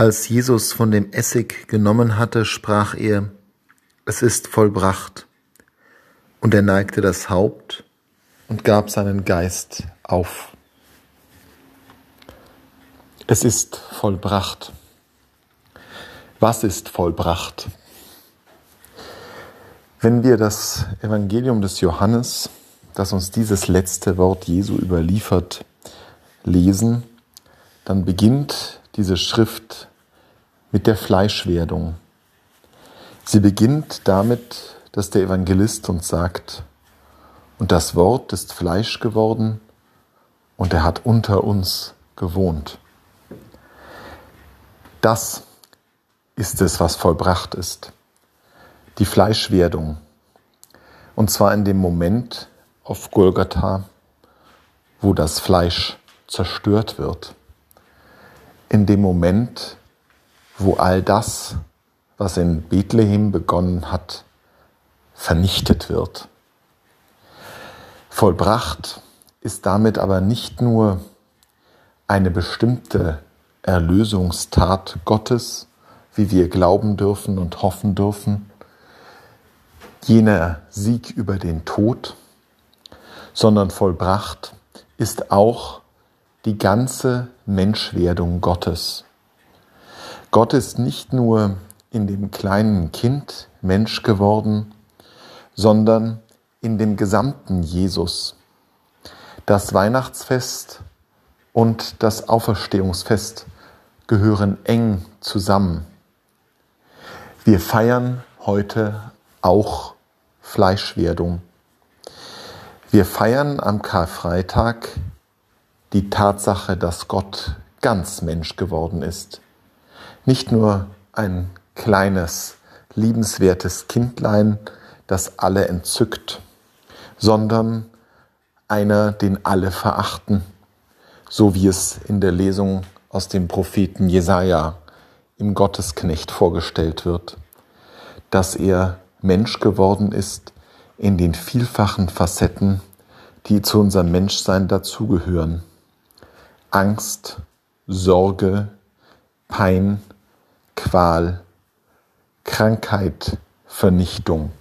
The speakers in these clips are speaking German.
Als Jesus von dem Essig genommen hatte, sprach er, es ist vollbracht. Und er neigte das Haupt und gab seinen Geist auf. Es ist vollbracht. Was ist vollbracht? Wenn wir das Evangelium des Johannes, das uns dieses letzte Wort Jesu überliefert, lesen, dann beginnt diese Schrift mit der Fleischwerdung. Sie beginnt damit, dass der Evangelist uns sagt, und das Wort ist Fleisch geworden und er hat unter uns gewohnt. Das ist es, was vollbracht ist. Die Fleischwerdung. Und zwar in dem Moment auf Golgatha, wo das Fleisch zerstört wird in dem Moment, wo all das, was in Bethlehem begonnen hat, vernichtet wird. Vollbracht ist damit aber nicht nur eine bestimmte Erlösungstat Gottes, wie wir glauben dürfen und hoffen dürfen, jener Sieg über den Tod, sondern vollbracht ist auch die ganze Menschwerdung Gottes. Gott ist nicht nur in dem kleinen Kind Mensch geworden, sondern in dem gesamten Jesus. Das Weihnachtsfest und das Auferstehungsfest gehören eng zusammen. Wir feiern heute auch Fleischwerdung. Wir feiern am Karfreitag die Tatsache, dass Gott ganz Mensch geworden ist. Nicht nur ein kleines, liebenswertes Kindlein, das alle entzückt, sondern einer, den alle verachten, so wie es in der Lesung aus dem Propheten Jesaja im Gottesknecht vorgestellt wird, dass er Mensch geworden ist in den vielfachen Facetten, die zu unserem Menschsein dazugehören. Angst, Sorge, Pein, Qual, Krankheit, Vernichtung,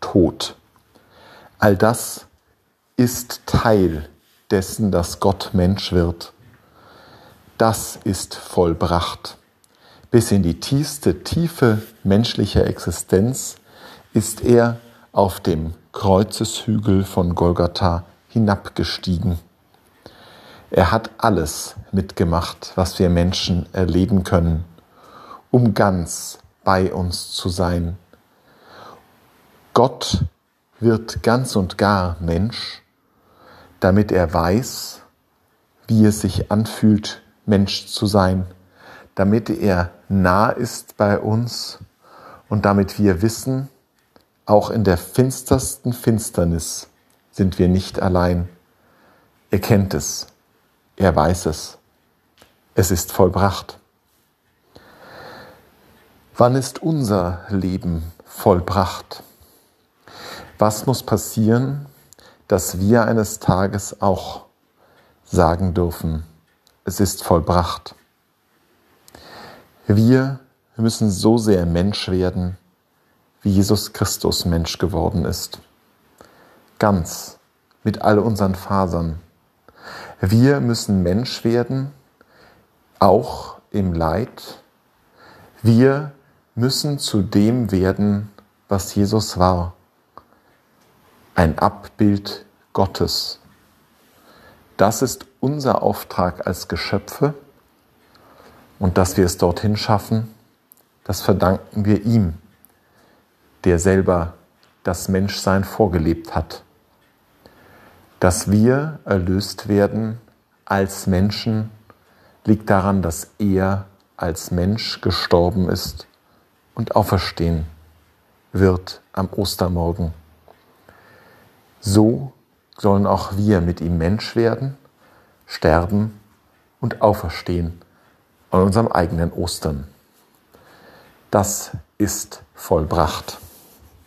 Tod. All das ist Teil dessen, dass Gott Mensch wird. Das ist vollbracht. Bis in die tiefste Tiefe menschlicher Existenz ist er auf dem Kreuzeshügel von Golgatha hinabgestiegen. Er hat alles mitgemacht, was wir Menschen erleben können, um ganz bei uns zu sein. Gott wird ganz und gar Mensch, damit er weiß, wie es sich anfühlt, Mensch zu sein, damit er nah ist bei uns und damit wir wissen, auch in der finstersten Finsternis sind wir nicht allein. Er kennt es. Er weiß es. Es ist vollbracht. Wann ist unser Leben vollbracht? Was muss passieren, dass wir eines Tages auch sagen dürfen, es ist vollbracht? Wir müssen so sehr Mensch werden, wie Jesus Christus Mensch geworden ist. Ganz, mit all unseren Fasern, wir müssen Mensch werden, auch im Leid. Wir müssen zu dem werden, was Jesus war. Ein Abbild Gottes. Das ist unser Auftrag als Geschöpfe und dass wir es dorthin schaffen, das verdanken wir ihm, der selber das Menschsein vorgelebt hat dass wir erlöst werden als Menschen, liegt daran, dass er als Mensch gestorben ist und auferstehen wird am Ostermorgen. So sollen auch wir mit ihm Mensch werden, sterben und auferstehen an unserem eigenen Ostern. Das ist vollbracht.